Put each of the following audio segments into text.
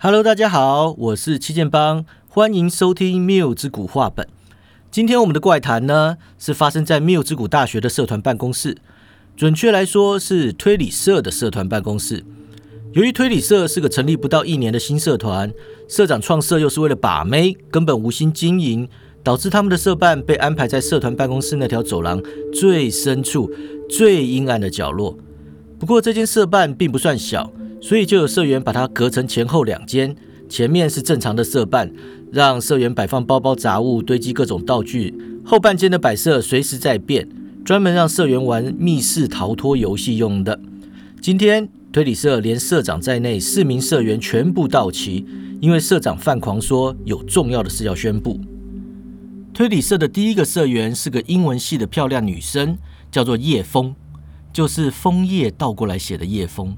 Hello，大家好，我是七剑帮，欢迎收听缪之谷话本。今天我们的怪谈呢，是发生在缪之谷大学的社团办公室，准确来说是推理社的社团办公室。由于推理社是个成立不到一年的新社团，社长创社又是为了把妹，根本无心经营，导致他们的社办被安排在社团办公室那条走廊最深处、最阴暗的角落。不过这间社办并不算小，所以就有社员把它隔成前后两间，前面是正常的社办，让社员摆放包包杂物、堆积各种道具；后半间的摆设随时在变，专门让社员玩密室逃脱游戏用的。今天。推理社连社长在内四名社员全部到齐，因为社长犯狂说有重要的事要宣布。推理社的第一个社员是个英文系的漂亮女生，叫做叶枫，就是枫叶倒过来写的叶枫。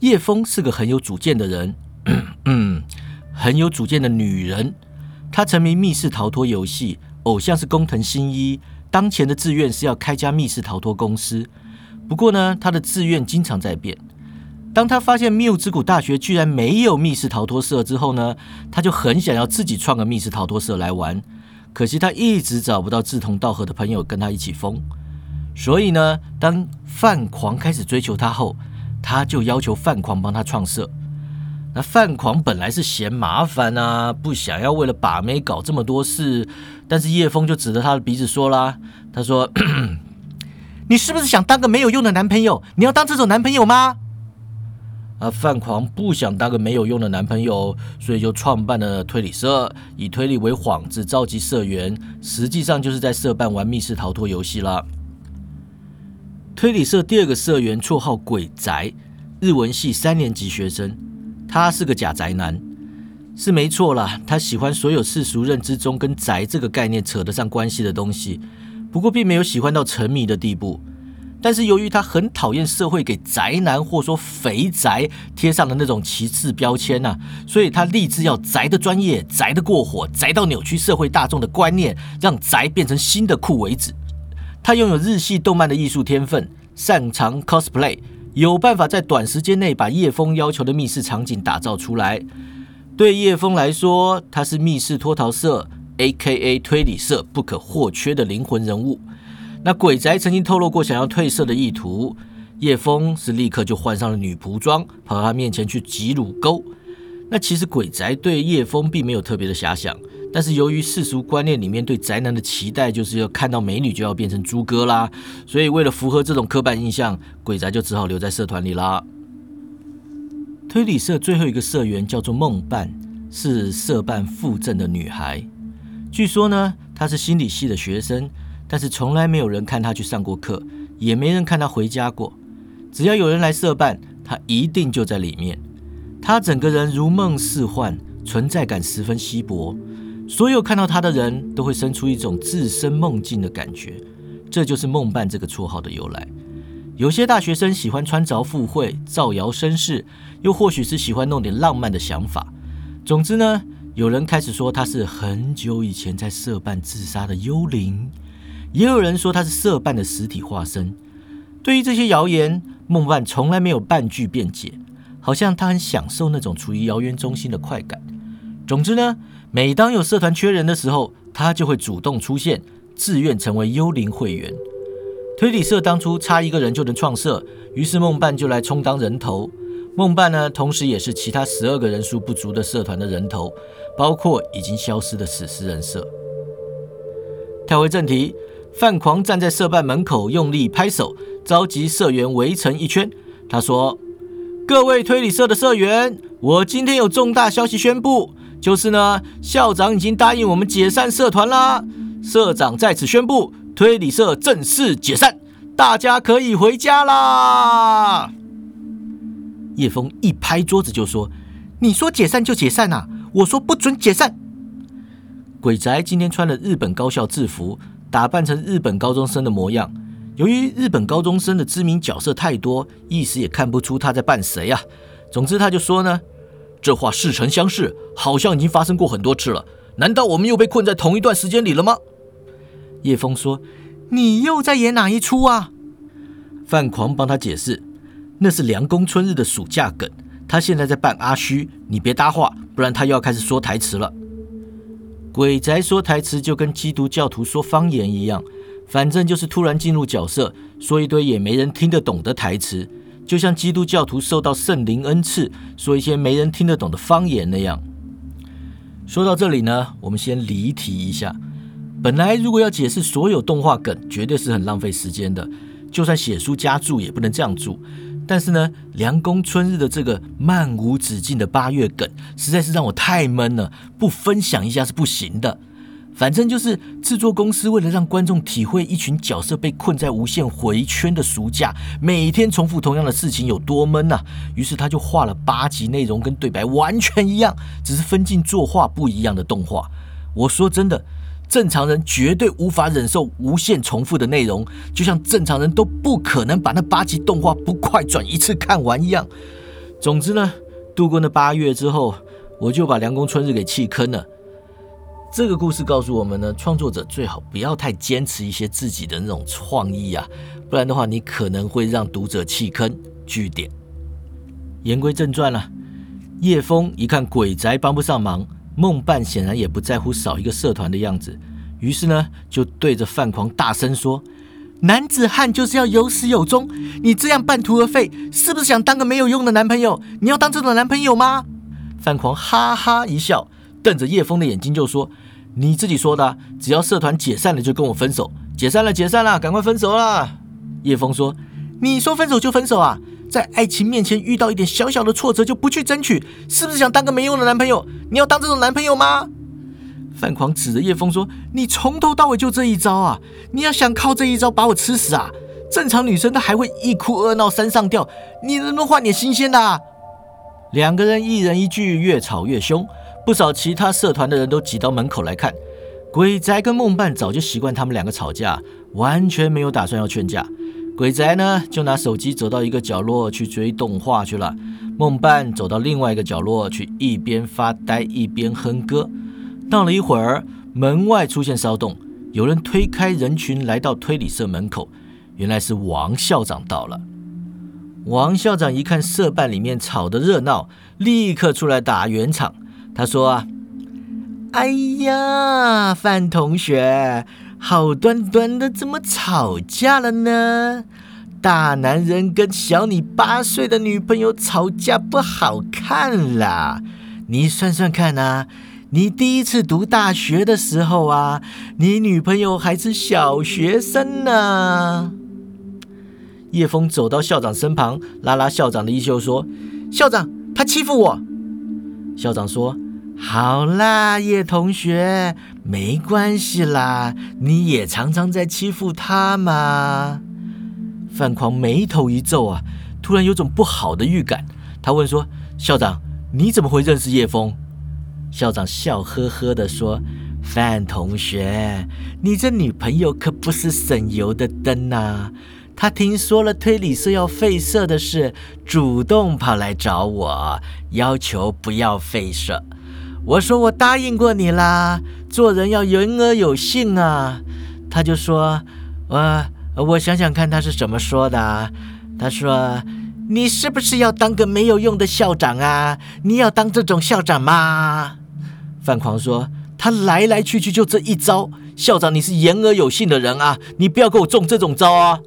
叶枫是个很有主见的人，嗯，很有主见的女人。她沉迷密室逃脱游戏，偶像是工藤新一，当前的志愿是要开家密室逃脱公司。不过呢，她的志愿经常在变。当他发现缪之谷大学居然没有密室逃脱社之后呢，他就很想要自己创个密室逃脱社来玩。可惜他一直找不到志同道合的朋友跟他一起疯。所以呢，当范狂开始追求他后，他就要求范狂帮他创社。那范狂本来是嫌麻烦啊，不想要为了把妹搞这么多事。但是叶枫就指着他的鼻子说啦：“他说，你是不是想当个没有用的男朋友？你要当这种男朋友吗？”啊，范狂不想当个没有用的男朋友，所以就创办了推理社，以推理为幌子召集社员，实际上就是在社办玩密室逃脱游戏了。推理社第二个社员绰号鬼宅，日文系三年级学生，他是个假宅男，是没错啦，他喜欢所有世俗认知中跟宅这个概念扯得上关系的东西，不过并没有喜欢到沉迷的地步。但是由于他很讨厌社会给宅男或说肥宅贴上的那种歧视标签呐，所以他立志要宅的专业、宅的过火、宅到扭曲社会大众的观念，让宅变成新的酷为止。他拥有日系动漫的艺术天分，擅长 cosplay，有办法在短时间内把叶枫要求的密室场景打造出来。对叶枫来说，他是密室脱逃社 （A.K.A. 推理社）不可或缺的灵魂人物。那鬼宅曾经透露过想要褪色的意图，叶枫是立刻就换上了女仆装，跑到他面前去挤乳沟。那其实鬼宅对叶枫并没有特别的遐想，但是由于世俗观念里面对宅男的期待就是要看到美女就要变成猪哥啦，所以为了符合这种刻板印象，鬼宅就只好留在社团里啦。推理社最后一个社员叫做梦伴，是社办附赠的女孩，据说呢，她是心理系的学生。但是从来没有人看她去上过课，也没人看她回家过。只要有人来社办，她一定就在里面。她整个人如梦似幻，存在感十分稀薄。所有看到他的人都会生出一种置身梦境的感觉，这就是“梦伴”这个绰号的由来。有些大学生喜欢穿着赴会、造谣生事，又或许是喜欢弄点浪漫的想法。总之呢，有人开始说他是很久以前在社办自杀的幽灵。也有人说他是色伴的实体化身。对于这些谣言，梦伴从来没有半句辩解，好像他很享受那种处于谣言中心的快感。总之呢，每当有社团缺人的时候，他就会主动出现，自愿成为幽灵会员。推理社当初差一个人就能创社，于是梦伴就来充当人头。梦伴呢，同时也是其他十二个人数不足的社团的人头，包括已经消失的史诗人设。跳回正题。范狂站在社办门口，用力拍手，召集社员围成一圈。他说：“各位推理社的社员，我今天有重大消息宣布，就是呢，校长已经答应我们解散社团啦。社长在此宣布，推理社正式解散，大家可以回家啦。”叶枫一拍桌子就说：“你说解散就解散啊！我说不准解散。”鬼宅今天穿了日本高校制服。打扮成日本高中生的模样，由于日本高中生的知名角色太多，一时也看不出他在扮谁啊。总之，他就说呢：“这话似曾相识，好像已经发生过很多次了。难道我们又被困在同一段时间里了吗？”叶枫说：“你又在演哪一出啊？”范狂帮他解释：“那是梁公春日的暑假梗，他现在在扮阿虚，你别搭话，不然他又要开始说台词了。鬼宅说台词就跟基督教徒说方言一样，反正就是突然进入角色，说一堆也没人听得懂的台词，就像基督教徒受到圣灵恩赐，说一些没人听得懂的方言那样。说到这里呢，我们先离题一下。本来如果要解释所有动画梗，绝对是很浪费时间的。就算写书加注，也不能这样注。但是呢，凉宫春日的这个漫无止境的八月梗，实在是让我太闷了，不分享一下是不行的。反正就是制作公司为了让观众体会一群角色被困在无限回圈的暑假，每天重复同样的事情有多闷呐，于是他就画了八集内容跟对白完全一样，只是分镜作画不一样的动画。我说真的，正常人绝对无法忍受无限重复的内容，就像正常人都不可能把那八集动画不快转一次看完一样。总之呢，度过那八月之后，我就把凉宫春日给弃坑了。这个故事告诉我们呢，创作者最好不要太坚持一些自己的那种创意啊，不然的话，你可能会让读者弃坑。据点。言归正传了，叶枫一看鬼宅帮不上忙，梦伴显然也不在乎少一个社团的样子，于是呢，就对着范狂大声说：“男子汉就是要有始有终，你这样半途而废，是不是想当个没有用的男朋友？你要当这种男朋友吗？”范狂哈哈一笑。瞪着叶枫的眼睛就说：“你自己说的，只要社团解散了就跟我分手。解散了，解散了，赶快分手啦！”叶枫说：“你说分手就分手啊？在爱情面前遇到一点小小的挫折就不去争取，是不是想当个没用的男朋友？你要当这种男朋友吗？”范狂指着叶枫说：“你从头到尾就这一招啊？你要想靠这一招把我吃死啊？正常女生她还会一哭二闹三上吊，你能不能换点新鲜的？”啊两个人一人一句，越吵越凶。不少其他社团的人都挤到门口来看，鬼宅跟梦伴早就习惯他们两个吵架，完全没有打算要劝架。鬼宅呢，就拿手机走到一个角落去追动画去了；梦伴走到另外一个角落去，一边发呆一边哼歌。到了一会儿，门外出现骚动，有人推开人群来到推理社门口，原来是王校长到了。王校长一看社办里面吵得热闹，立刻出来打圆场。他说：“哎呀，范同学，好端端的怎么吵架了呢？大男人跟小你八岁的女朋友吵架不好看啦！你算算看啊，你第一次读大学的时候啊，你女朋友还是小学生呢。”叶枫走到校长身旁，拉拉校长的衣袖说：“校长，他欺负我。”校长说。好啦，叶同学，没关系啦，你也常常在欺负他嘛。范狂眉头一皱啊，突然有种不好的预感。他问说：“校长，你怎么会认识叶枫？”校长笑呵呵的说：“范同学，你这女朋友可不是省油的灯呐。他听说了推理社要废社的事，主动跑来找我，要求不要废社。”我说我答应过你啦，做人要言而有信啊。他就说，我我想想看他是怎么说的。他说，你是不是要当个没有用的校长啊？你要当这种校长吗？范狂说，他来来去去就这一招。校长你是言而有信的人啊，你不要给我中这种招啊。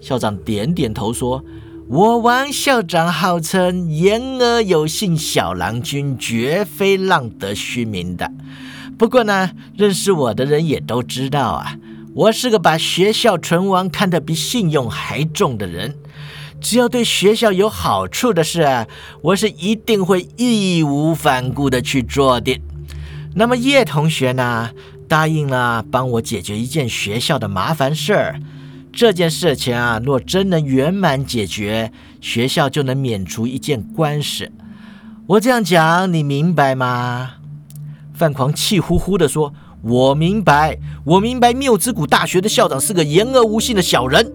校长点点头说。我王校长号称言而有信，小郎君绝非浪得虚名的。不过呢，认识我的人也都知道啊，我是个把学校存亡看得比信用还重的人。只要对学校有好处的事，我是一定会义无反顾的去做的。那么叶同学呢，答应了帮我解决一件学校的麻烦事儿。这件事情啊，若真能圆满解决，学校就能免除一件官司。我这样讲，你明白吗？范狂气呼呼地说：“我明白，我明白。缪之谷大学的校长是个言而无信的小人。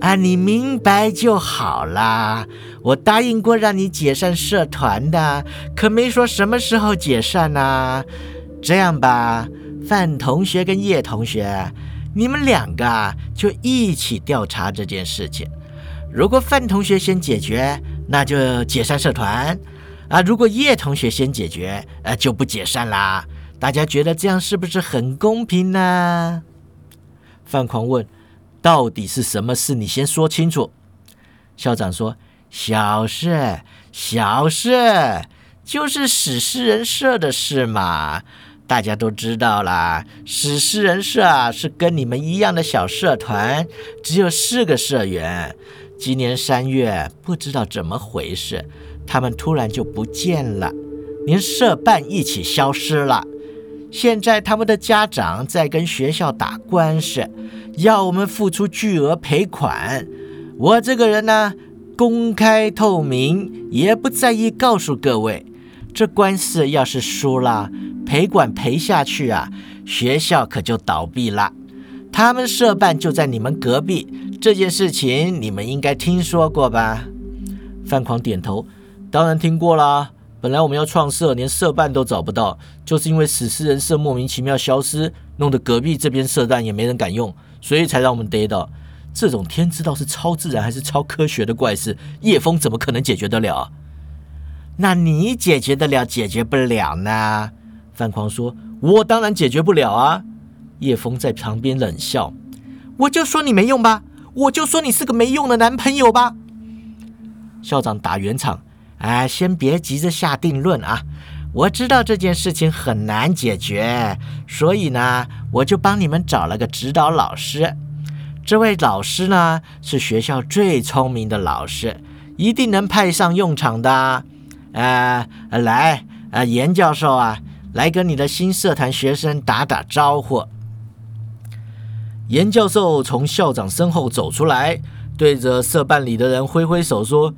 啊，你明白就好啦。我答应过让你解散社团的，可没说什么时候解散呢。这样吧，范同学跟叶同学。”你们两个就一起调查这件事情。如果范同学先解决，那就解散社团啊。如果叶同学先解决，呃，就不解散啦。大家觉得这样是不是很公平呢？范狂问：“到底是什么事？你先说清楚。”校长说：“小事，小事，就是史诗人设的事嘛。大家都知道啦，史诗人社啊是跟你们一样的小社团，只有四个社员。今年三月，不知道怎么回事，他们突然就不见了，连社办一起消失了。”现在他们的家长在跟学校打官司，要我们付出巨额赔款。我这个人呢，公开透明，也不在意告诉各位，这官司要是输了，赔款赔下去啊，学校可就倒闭了。他们社办就在你们隔壁，这件事情你们应该听说过吧？范狂点头，当然听过啦。本来我们要创社，连社办都找不到，就是因为史诗人社莫名其妙消失，弄得隔壁这边社办也没人敢用，所以才让我们逮到。这种天知道是超自然还是超科学的怪事，叶枫怎么可能解决得了？那你解决得了，解决不了呢？范狂说：“我当然解决不了啊。”叶枫在旁边冷笑：“我就说你没用吧，我就说你是个没用的男朋友吧。”校长打圆场。哎，先别急着下定论啊！我知道这件事情很难解决，所以呢，我就帮你们找了个指导老师。这位老师呢，是学校最聪明的老师，一定能派上用场的。呃，来，呃，严教授啊，来跟你的新社团学生打打招呼。严教授从校长身后走出来，对着社办里的人挥挥手说。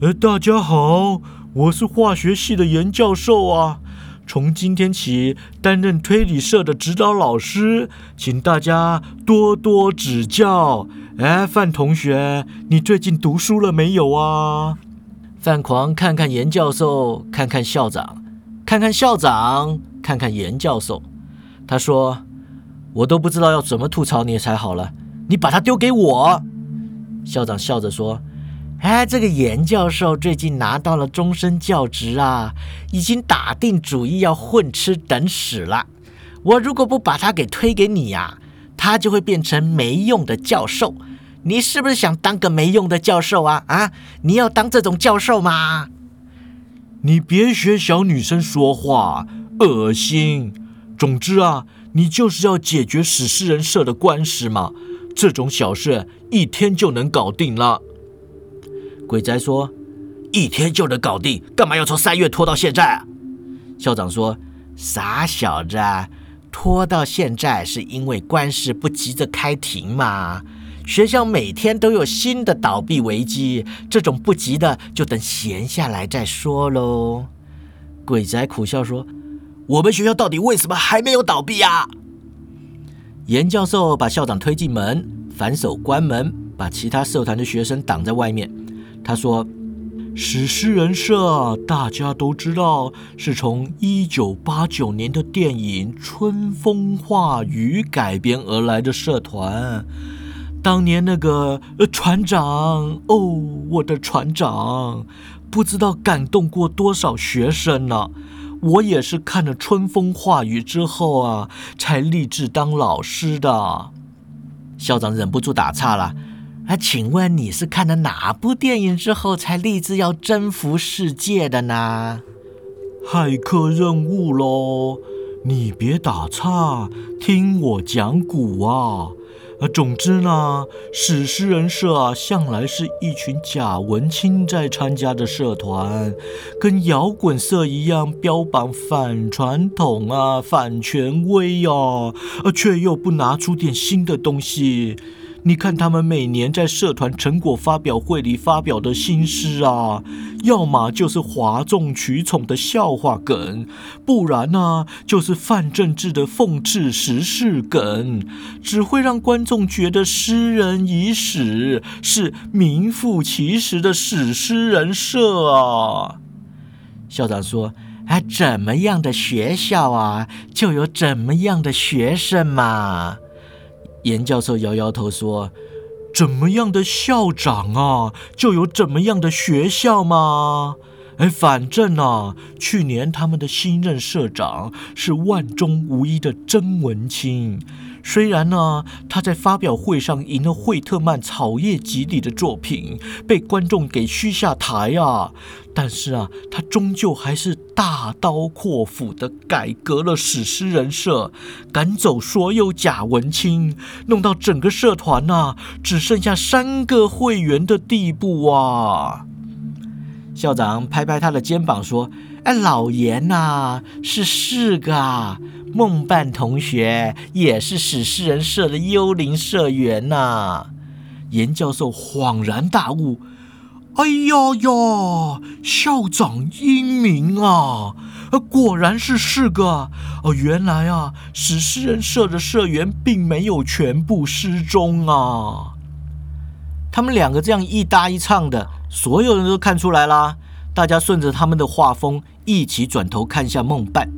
呃，大家好，我是化学系的严教授啊，从今天起担任推理社的指导老师，请大家多多指教。哎，范同学，你最近读书了没有啊？范狂看看严教授，看看校长，看看校长，看看严教授，他说：“我都不知道要怎么吐槽你才好了，你把它丢给我。”校长笑着说。哎，这个严教授最近拿到了终身教职啊，已经打定主意要混吃等死了。我如果不把他给推给你呀，他就会变成没用的教授。你是不是想当个没用的教授啊？啊，你要当这种教授吗？你别学小女生说话，恶心。总之啊，你就是要解决史诗人社的官司嘛，这种小事一天就能搞定了。鬼宅说：“一天就能搞定，干嘛要从三月拖到现在？”校长说：“傻小子，拖到现在是因为官司不急着开庭嘛。学校每天都有新的倒闭危机，这种不急的就等闲下来再说喽。”鬼宅苦笑说：“我们学校到底为什么还没有倒闭呀？”严教授把校长推进门，反手关门，把其他社团的学生挡在外面。他说：“史诗人社大家都知道，是从一九八九年的电影《春风化雨》改编而来的社团。当年那个船长，哦，我的船长，不知道感动过多少学生呢。我也是看了《春风化雨》之后啊，才立志当老师的。”校长忍不住打岔了。啊，请问你是看了哪部电影之后才立志要征服世界的呢？骇客任务喽！你别打岔，听我讲古啊！啊，总之呢，史诗人社啊，向来是一群假文青在参加的社团，跟摇滚社一样，标榜反传统啊、反权威呀，啊，却又不拿出点新的东西。你看他们每年在社团成果发表会里发表的新诗啊，要么就是哗众取宠的笑话梗，不然呢就是泛政治的讽刺时事梗，只会让观众觉得诗人已死，是名副其实的史诗人设啊。校长说：“啊，怎么样的学校啊，就有怎么样的学生嘛。”严教授摇摇头说：“怎么样的校长啊，就有怎么样的学校吗？哎，反正啊，去年他们的新任社长是万中无一的曾文清。虽然呢，他在发表会上赢了惠特曼《草叶集》里的作品，被观众给嘘下台啊，但是啊，他终究还是大刀阔斧的改革了史诗人设，赶走所有假文青，弄到整个社团呐只剩下三个会员的地步啊。校长拍拍他的肩膀说：“哎，老严呐，是四个啊。”梦伴同学也是史诗人社的幽灵社员呐。严教授恍然大悟：“哎呀呀，校长英明啊！果然是四个哦，原来啊，史诗人社的社员并没有全部失踪啊。”他们两个这样一搭一唱的，所有人都看出来啦。大家顺着他们的画风，一起转头看向梦伴。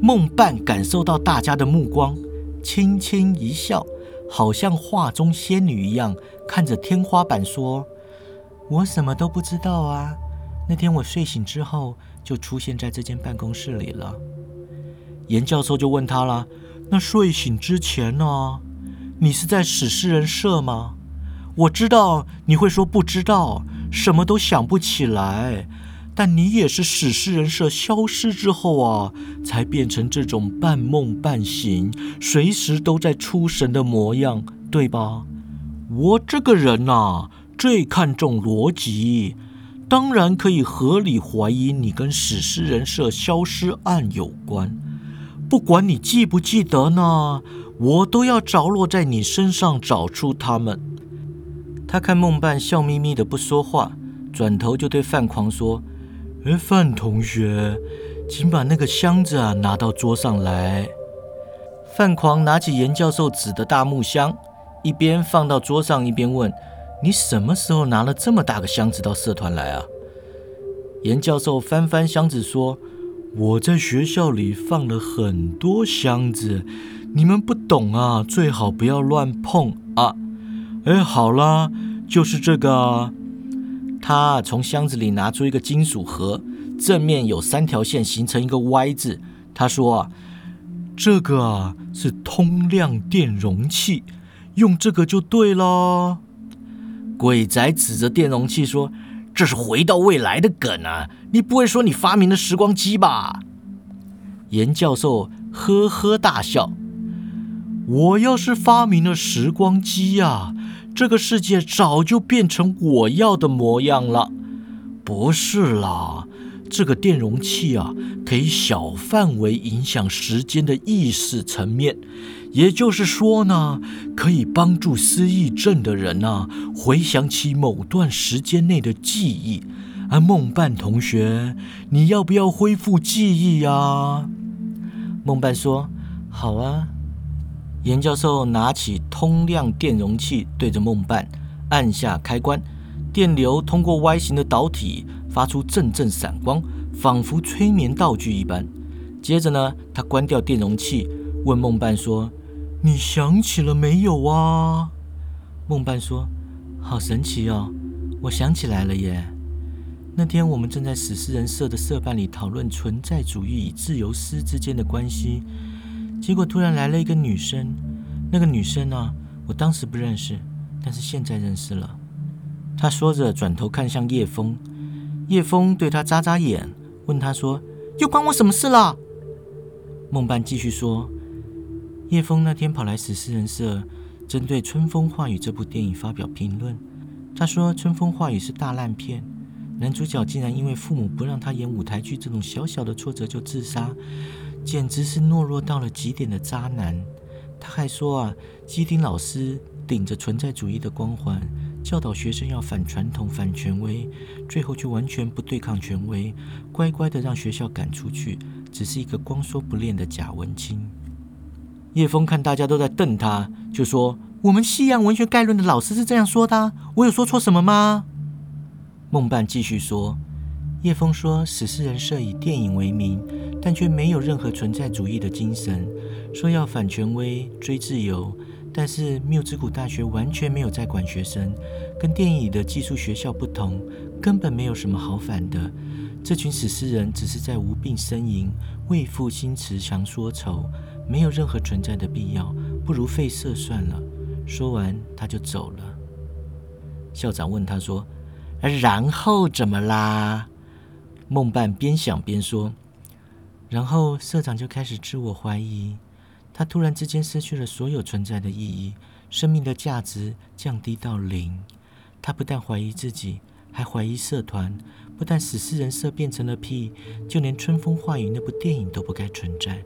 梦伴感受到大家的目光，轻轻一笑，好像画中仙女一样，看着天花板说：“我什么都不知道啊！那天我睡醒之后，就出现在这间办公室里了。”严教授就问他了：“那睡醒之前呢？你是在史诗人社吗？我知道你会说不知道，什么都想不起来。”但你也是史诗人设消失之后啊，才变成这种半梦半醒、随时都在出神的模样，对吧？我这个人呐，最看重逻辑，当然可以合理怀疑你跟史诗人设消失案有关。不管你记不记得呢，我都要着落在你身上找出他们。他看梦伴笑眯眯的不说话，转头就对范狂说。哎，范同学，请把那个箱子啊拿到桌上来。范狂拿起严教授指的大木箱，一边放到桌上，一边问：“你什么时候拿了这么大个箱子到社团来啊？”严教授翻翻箱子说：“我在学校里放了很多箱子，你们不懂啊，最好不要乱碰啊。”哎，好啦，就是这个。啊他从箱子里拿出一个金属盒，正面有三条线形成一个 Y 字。他说：“啊，这个是通量电容器，用这个就对了。”鬼仔指着电容器说：“这是回到未来的梗啊！你不会说你发明了时光机吧？”严教授呵呵大笑：“我要是发明了时光机呀！”这个世界早就变成我要的模样了，不是啦？这个电容器啊，可以小范围影响时间的意识层面，也就是说呢，可以帮助失忆症的人啊回想起某段时间内的记忆。而梦伴同学，你要不要恢复记忆呀？梦伴说：“好啊。”严教授拿起通量电容器，对着梦伴按下开关，电流通过 Y 型的导体发出阵阵闪光，仿佛催眠道具一般。接着呢，他关掉电容器，问梦伴说：“你想起了没有啊？”梦伴说：“好神奇哦，我想起来了耶。那天我们正在史诗人社的社办里讨论存在主义与自由诗之间的关系。”结果突然来了一个女生，那个女生呢，我当时不认识，但是现在认识了。她说着，转头看向叶枫，叶枫对她眨眨眼，问她说：“又关我什么事了？”梦伴继续说：“叶枫那天跑来史诗人社，针对《春风化雨》这部电影发表评论。他说，《春风化雨》是大烂片，男主角竟然因为父母不让他演舞台剧这种小小的挫折就自杀。”简直是懦弱到了极点的渣男。他还说啊，基丁老师顶着存在主义的光环，教导学生要反传统、反权威，最后却完全不对抗权威，乖乖的让学校赶出去，只是一个光说不练的假文青。叶枫看大家都在瞪他，就说：“我们西洋文学概论的老师是这样说的，我有说错什么吗？”梦伴继续说。叶枫说：“史诗人设以电影为名，但却没有任何存在主义的精神。说要反权威、追自由，但是缪之谷大学完全没有在管学生，跟电影里的寄宿学校不同，根本没有什么好反的。这群死尸人只是在无病呻吟，为赋新词强说愁，没有任何存在的必要，不如废社算了。说完，他就走了。校长问他说：“然后怎么啦？”梦伴边想边说：“然后社长就开始自我怀疑，他突然之间失去了所有存在的意义，生命的价值降低到零。他不但怀疑自己，还怀疑社团。”不但死尸人设变成了屁，就连《春风化雨》那部电影都不该存在。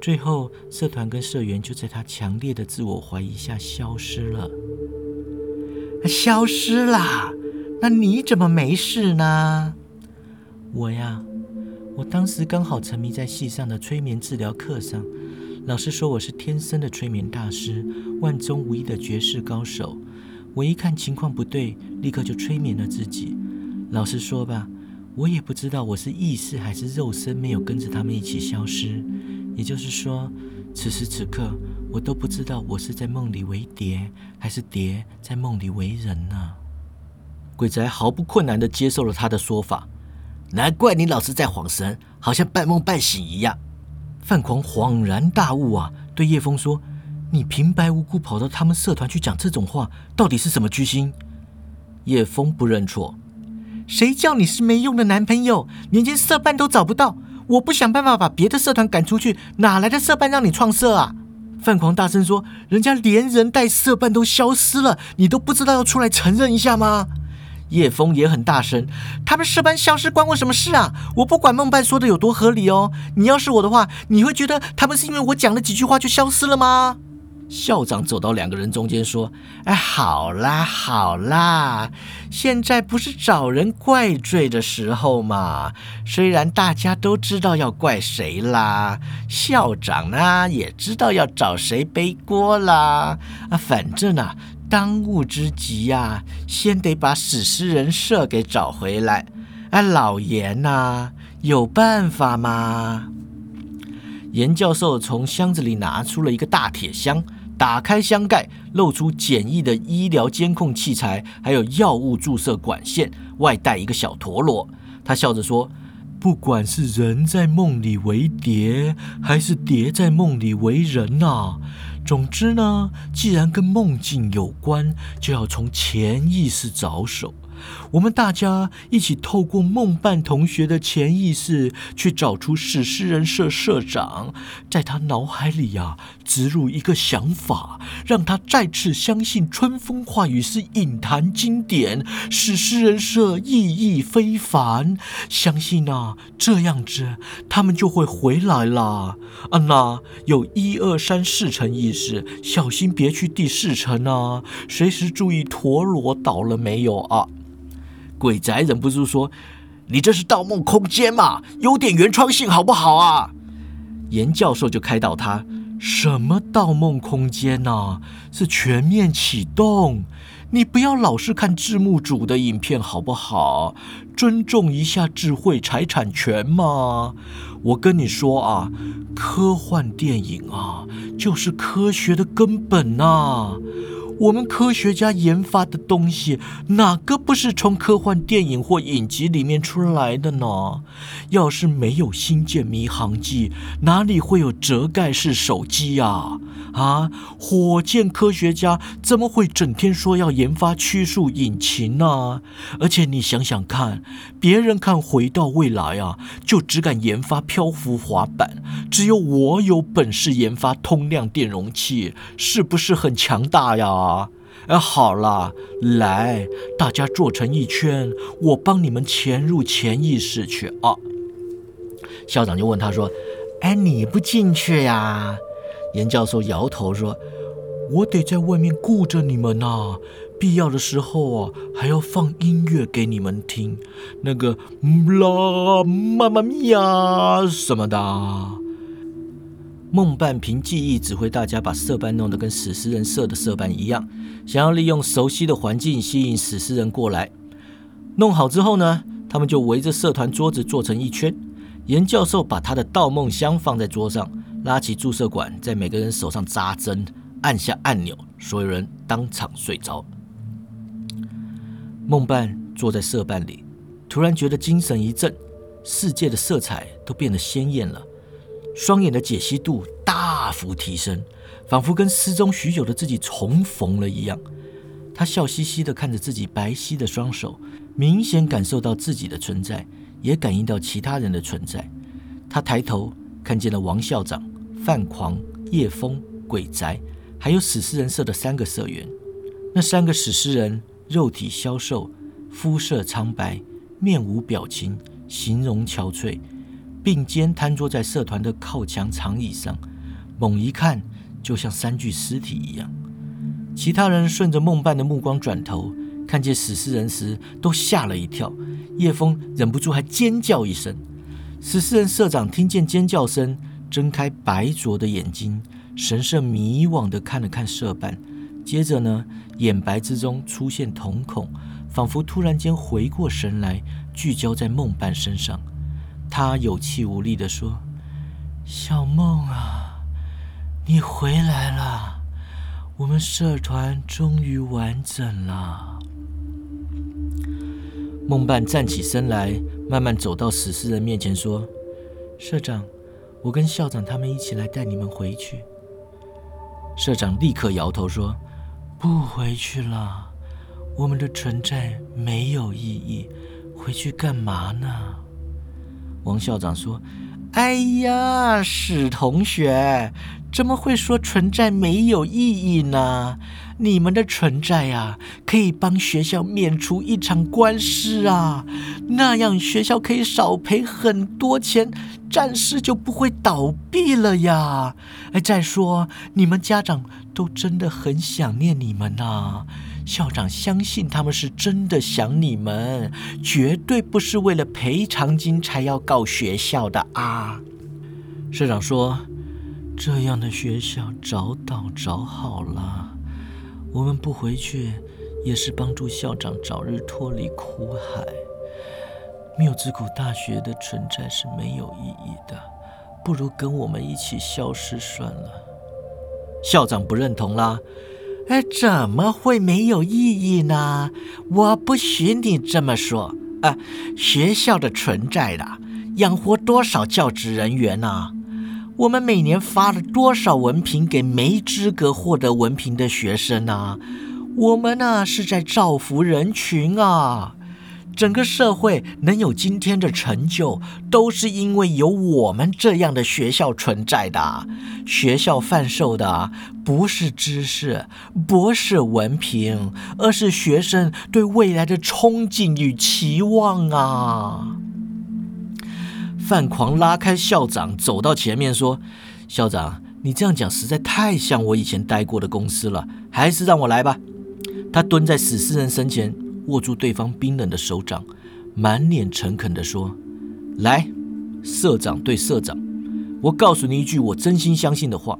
最后，社团跟社员就在他强烈的自我怀疑下消失了。消失啦？那你怎么没事呢？我呀，当时刚好沉迷在系上的催眠治疗课上，老师说我是天生的催眠大师，万中无一的绝世高手。我一看情况不对，立刻就催眠了自己。老实说吧。我也不知道我是意识还是肉身没有跟着他们一起消失，也就是说，此时此刻我都不知道我是在梦里为蝶，还是蝶在梦里为人呢？鬼宅毫不困难地接受了他的说法，难怪你老是在晃神，好像半梦半醒一样。范狂恍然大悟啊，对叶枫说：“你平白无故跑到他们社团去讲这种话，到底是什么居心？”叶枫不认错。谁叫你是没用的男朋友，连间社办都找不到？我不想办法把别的社团赶出去，哪来的社办让你创社啊？范狂大声说：“人家连人带社办都消失了，你都不知道要出来承认一下吗？”叶枫也很大声：“他们社办消失关我什么事啊？我不管梦伴说的有多合理哦。你要是我的话，你会觉得他们是因为我讲了几句话就消失了吗？”校长走到两个人中间说：“哎，好啦好啦，现在不是找人怪罪的时候嘛。虽然大家都知道要怪谁啦，校长呢也知道要找谁背锅啦。啊，反正啊，当务之急呀，先得把死尸人设给找回来。哎，老严呐，有办法吗？”严教授从箱子里拿出了一个大铁箱。打开箱盖，露出简易的医疗监控器材，还有药物注射管线，外带一个小陀螺。他笑着说：“不管是人在梦里为蝶，还是蝶在梦里为人呐，总之呢，既然跟梦境有关，就要从潜意识着手。”我们大家一起透过梦伴同学的潜意识，去找出史诗人社社长，在他脑海里呀植入一个想法，让他再次相信《春风化雨》是影坛经典，史诗人社意义非凡。相信啊，这样子他们就会回来啦。啊，那有一二三四层意识，小心别去第四层啊！随时注意陀螺倒了没有啊！鬼宅忍不住说：“你这是《盗梦空间》嘛，有点原创性好不好啊？”严教授就开导他：“什么《盗梦空间》呐？是全面启动。你不要老是看字幕组的影片好不好？尊重一下智慧财产权嘛。我跟你说啊，科幻电影啊，就是科学的根本呐。”我们科学家研发的东西，哪个不是从科幻电影或影集里面出来的呢？要是没有星舰迷航记，哪里会有折盖式手机呀？啊，火箭科学家怎么会整天说要研发曲速引擎呢？而且你想想看，别人看回到未来啊，就只敢研发漂浮滑板，只有我有本事研发通量电容器，是不是很强大呀？哎，好了，来，大家坐成一圈，我帮你们潜入潜意识去啊。校长就问他说：“哎，你不进去呀？”严教授摇头说：“我得在外面顾着你们呐，必要的时候啊，还要放音乐给你们听，那个啦妈妈咪呀什么的。”梦伴凭记忆指挥大家把色班弄得跟死尸人设的色班一样，想要利用熟悉的环境吸引死尸人过来。弄好之后呢，他们就围着社团桌子坐成一圈。严教授把他的盗梦箱放在桌上。拉起注射管，在每个人手上扎针，按下按钮，所有人当场睡着。梦伴坐在社办里，突然觉得精神一振，世界的色彩都变得鲜艳了，双眼的解析度大幅提升，仿佛跟失踪许久的自己重逢了一样。他笑嘻嘻地看着自己白皙的双手，明显感受到自己的存在，也感应到其他人的存在。他抬头看见了王校长、范狂、叶枫、鬼宅，还有史诗人社的三个社员。那三个史诗人。肉体消瘦，肤色苍白，面无表情，形容憔悴，并肩瘫坐在社团的靠墙长椅上，猛一看就像三具尸体一样。其他人顺着梦伴的目光转头，看见死尸人时都吓了一跳。叶枫忍不住还尖叫一声。死尸人社长听见尖叫声，睁开白灼的眼睛，神色迷惘地看了看社办。接着呢，眼白之中出现瞳孔，仿佛突然间回过神来，聚焦在梦伴身上。他有气无力地说：“小梦啊，你回来了，我们社团终于完整了。”梦伴站起身来，慢慢走到死尸人面前说：“社长，我跟校长他们一起来带你们回去。”社长立刻摇头说。不回去了，我们的存在没有意义，回去干嘛呢？王校长说：“哎呀，史同学，怎么会说存在没有意义呢？你们的存在呀，可以帮学校免除一场官司啊，那样学校可以少赔很多钱。”暂时就不会倒闭了呀！哎，再说你们家长都真的很想念你们呐。校长相信他们是真的想你们，绝对不是为了赔偿金才要告学校的啊。社长说：“这样的学校早倒早好了，我们不回去也是帮助校长早日脱离苦海。”缪之谷大学的存在是没有意义的，不如跟我们一起消失算了。校长不认同啦，哎，怎么会没有意义呢？我不许你这么说啊！学校的存在的，养活多少教职人员呢？我们每年发了多少文凭给没资格获得文凭的学生呢？我们呢是在造福人群啊！整个社会能有今天的成就，都是因为有我们这样的学校存在的。学校贩售的不是知识，不是文凭，而是学生对未来的憧憬与期望啊！范狂拉开校长，走到前面说：“校长，你这样讲实在太像我以前待过的公司了，还是让我来吧。”他蹲在死尸人身前。握住对方冰冷的手掌，满脸诚恳地说：“来，社长对社长，我告诉你一句我真心相信的话：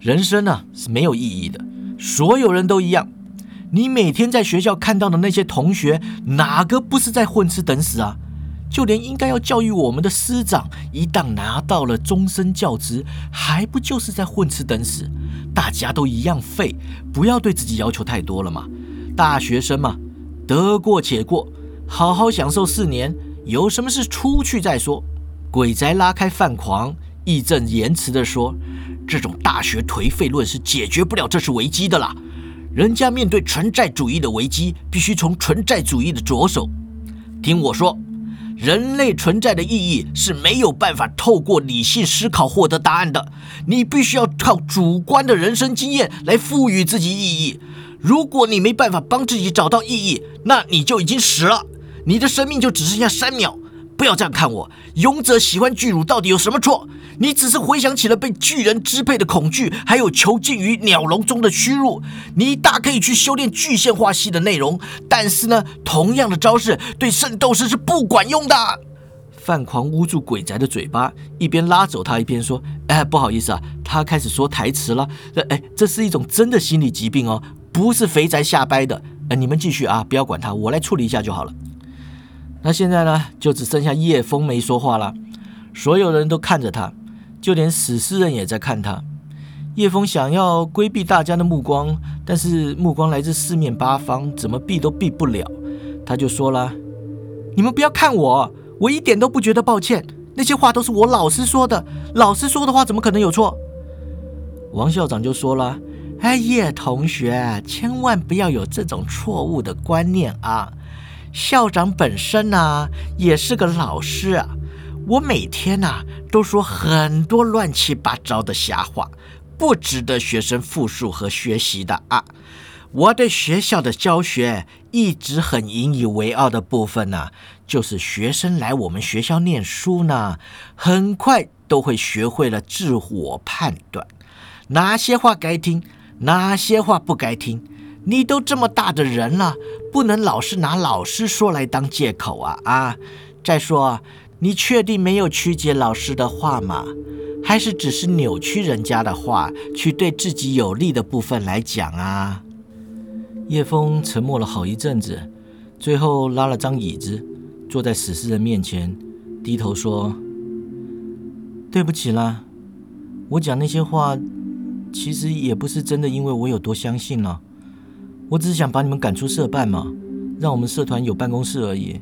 人生啊是没有意义的，所有人都一样。你每天在学校看到的那些同学，哪个不是在混吃等死啊？就连应该要教育我们的师长，一旦拿到了终身教职，还不就是在混吃等死？大家都一样废，不要对自己要求太多了嘛。大学生嘛。”得过且过，好好享受四年。有什么事出去再说。鬼宅拉开饭狂，义正言辞地说：“这种大学颓废论是解决不了这次危机的啦。人家面对存在主义的危机，必须从存在主义的着手。听我说，人类存在的意义是没有办法透过理性思考获得答案的。你必须要靠主观的人生经验来赋予自己意义。”如果你没办法帮自己找到意义，那你就已经死了，你的生命就只剩下三秒。不要这样看我，勇者喜欢巨乳到底有什么错？你只是回想起了被巨人支配的恐惧，还有囚禁于鸟笼中的屈辱。你大可以去修炼具象化系的内容，但是呢，同样的招式对圣斗士是不管用的。范狂捂住鬼宅的嘴巴，一边拉走他，一边说：“哎，不好意思啊，他开始说台词了。哎，这是一种真的心理疾病哦。”不是肥宅瞎掰的，呃，你们继续啊，不要管他，我来处理一下就好了。那现在呢，就只剩下叶枫没说话了，所有人都看着他，就连死尸人也在看他。叶枫想要规避大家的目光，但是目光来自四面八方，怎么避都避不了。他就说了：“你们不要看我，我一点都不觉得抱歉。那些话都是我老师说的，老师说的话怎么可能有错？”王校长就说了：“哎，叶同学，千万不要有这种错误的观念啊！校长本身呢，也是个老师啊。我每天呐，都说很多乱七八糟的瞎话。”不值得学生复述和学习的啊！我对学校的教学一直很引以为傲的部分呢，就是学生来我们学校念书呢，很快都会学会了自我判断，哪些话该听，哪些话不该听。你都这么大的人了，不能老是拿老师说来当借口啊啊！再说，你确定没有曲解老师的话吗？还是只是扭曲人家的话，去对自己有利的部分来讲啊？叶枫沉默了好一阵子，最后拉了张椅子，坐在死尸人面前，低头说：“对不起啦，我讲那些话，其实也不是真的，因为我有多相信了。我只是想把你们赶出社办嘛，让我们社团有办公室而已。”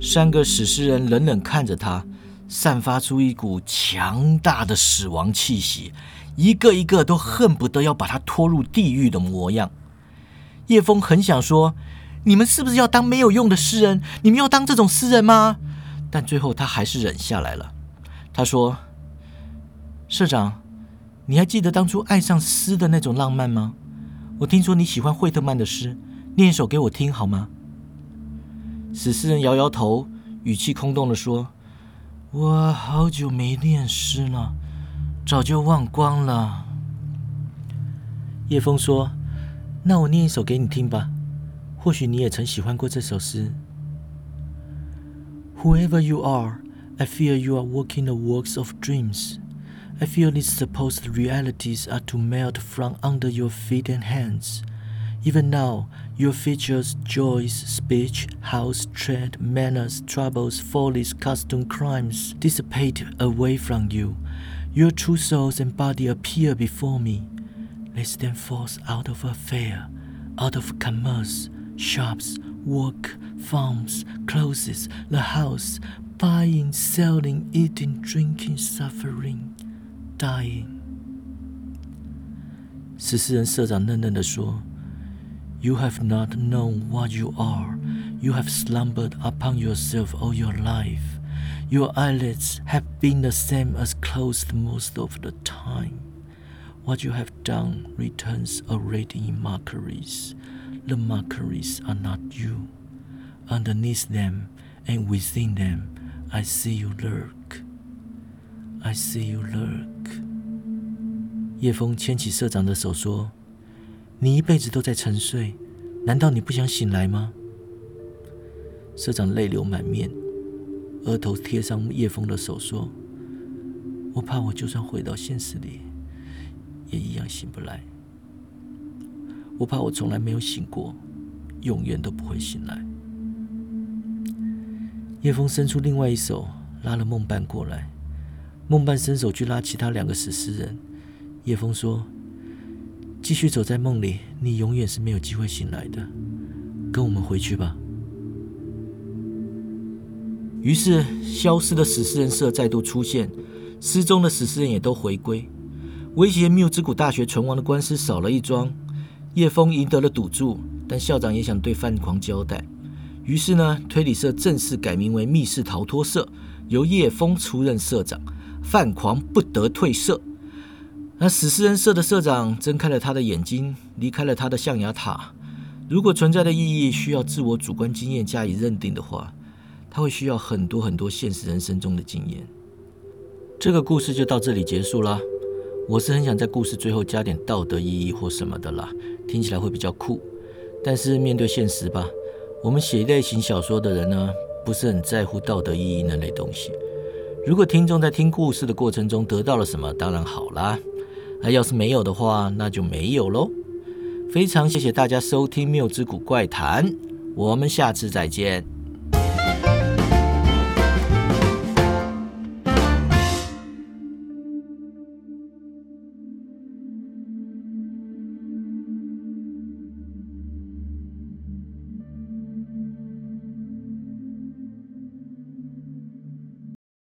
三个死诗人冷冷看着他。散发出一股强大的死亡气息，一个一个都恨不得要把他拖入地狱的模样。叶枫很想说：“你们是不是要当没有用的诗人？你们要当这种诗人吗？”但最后他还是忍下来了。他说：“社长，你还记得当初爱上诗的那种浪漫吗？我听说你喜欢惠特曼的诗，念一首给我听好吗？”死诗人摇摇头，语气空洞的说。我好久没念诗了，早就忘光了。叶枫说：“那我念一首给你听吧，或许你也曾喜欢过这首诗。” Whoever you are, I fear you are walking the walks of dreams. I feel these supposed realities are to melt from under your feet and hands. Even now, your features, joys, speech, house, tread, manners, troubles, follies, custom, crimes dissipate away from you. Your true souls and body appear before me. They stand forth out of affair, out of commerce, shops, work, farms, clothes, the house, buying, selling, eating, drinking, suffering, dying. 十四人社长嫩嫩地说。you have not known what you are. You have slumbered upon yourself all your life. Your eyelids have been the same as closed most of the time. What you have done returns already in mockeries. The mockeries are not you. Underneath them and within them, I see you lurk. I see you lurk. 叶枫牵起社长的手说。你一辈子都在沉睡，难道你不想醒来吗？社长泪流满面，额头贴上叶枫的手，说：“我怕我就算回到现实里，也一样醒不来。我怕我从来没有醒过，永远都不会醒来。”叶枫伸出另外一手，拉了梦伴过来。梦伴伸手去拉其他两个死尸人。叶枫说。继续走在梦里，你永远是没有机会醒来的。跟我们回去吧。于是，消失的死尸人社再度出现，失踪的死尸人也都回归。威胁缪之谷大学存亡的官司少了一桩。叶枫赢得了赌注，但校长也想对范狂交代。于是呢，推理社正式改名为密室逃脱社，由叶枫出任社长，范狂不得退色。那死尸人社的社长睁开了他的眼睛，离开了他的象牙塔。如果存在的意义需要自我主观经验加以认定的话，他会需要很多很多现实人生中的经验。这个故事就到这里结束啦。我是很想在故事最后加点道德意义或什么的啦，听起来会比较酷。但是面对现实吧，我们写类型小说的人呢，不是很在乎道德意义那类东西。如果听众在听故事的过程中得到了什么，当然好啦。那要是没有的话，那就没有喽。非常谢谢大家收听《谬之谷怪谈》，我们下次再见。